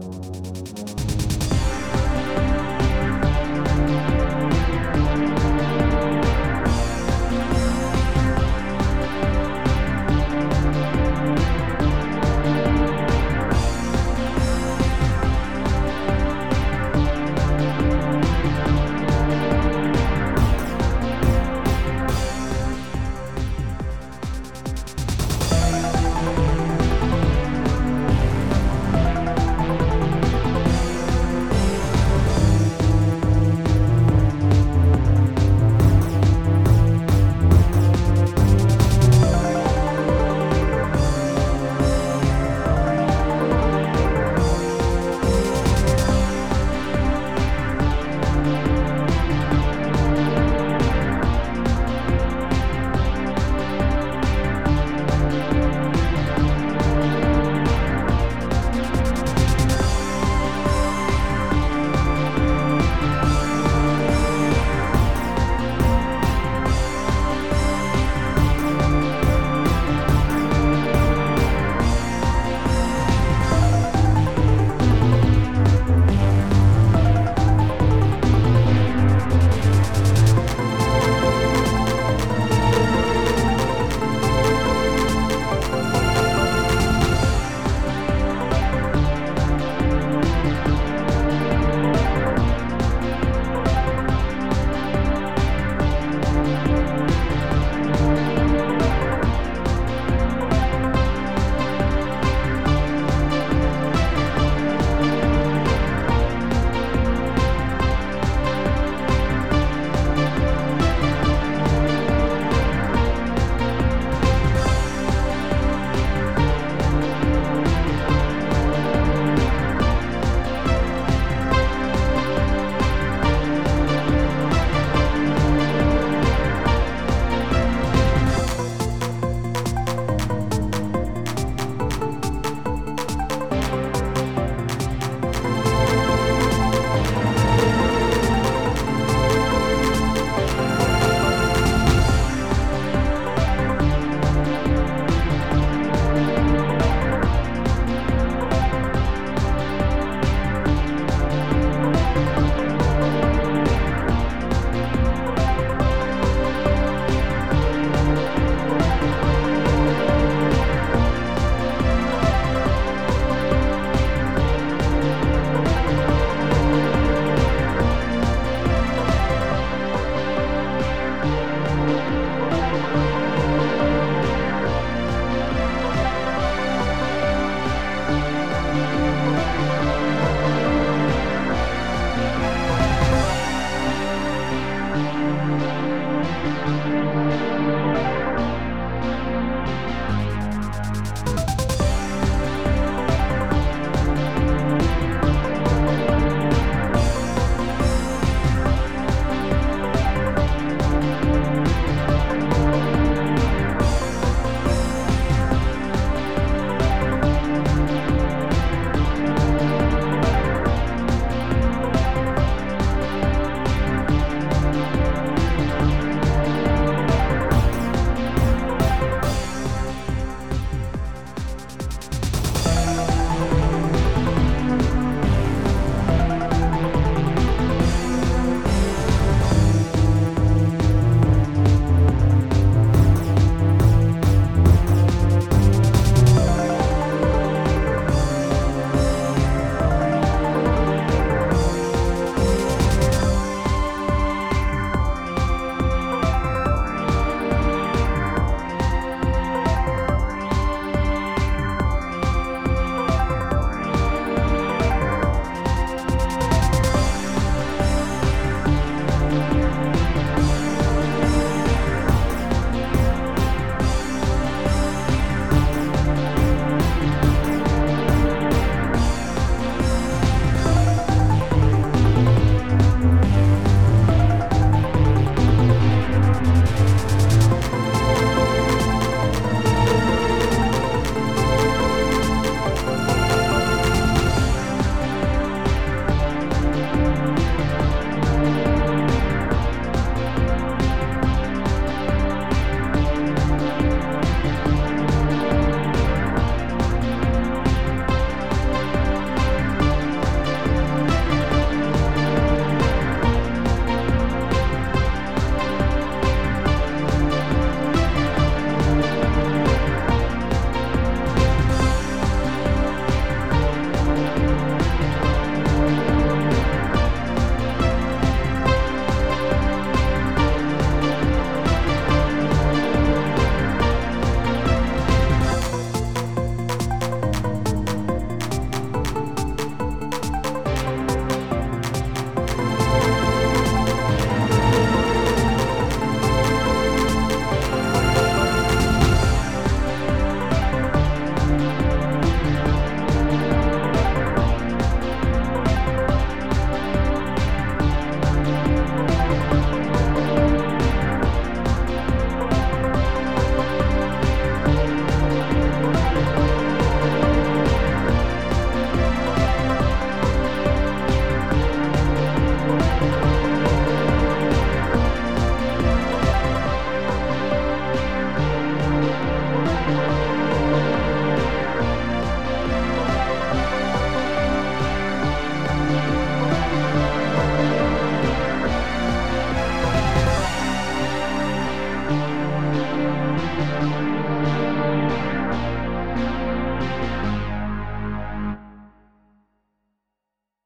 Música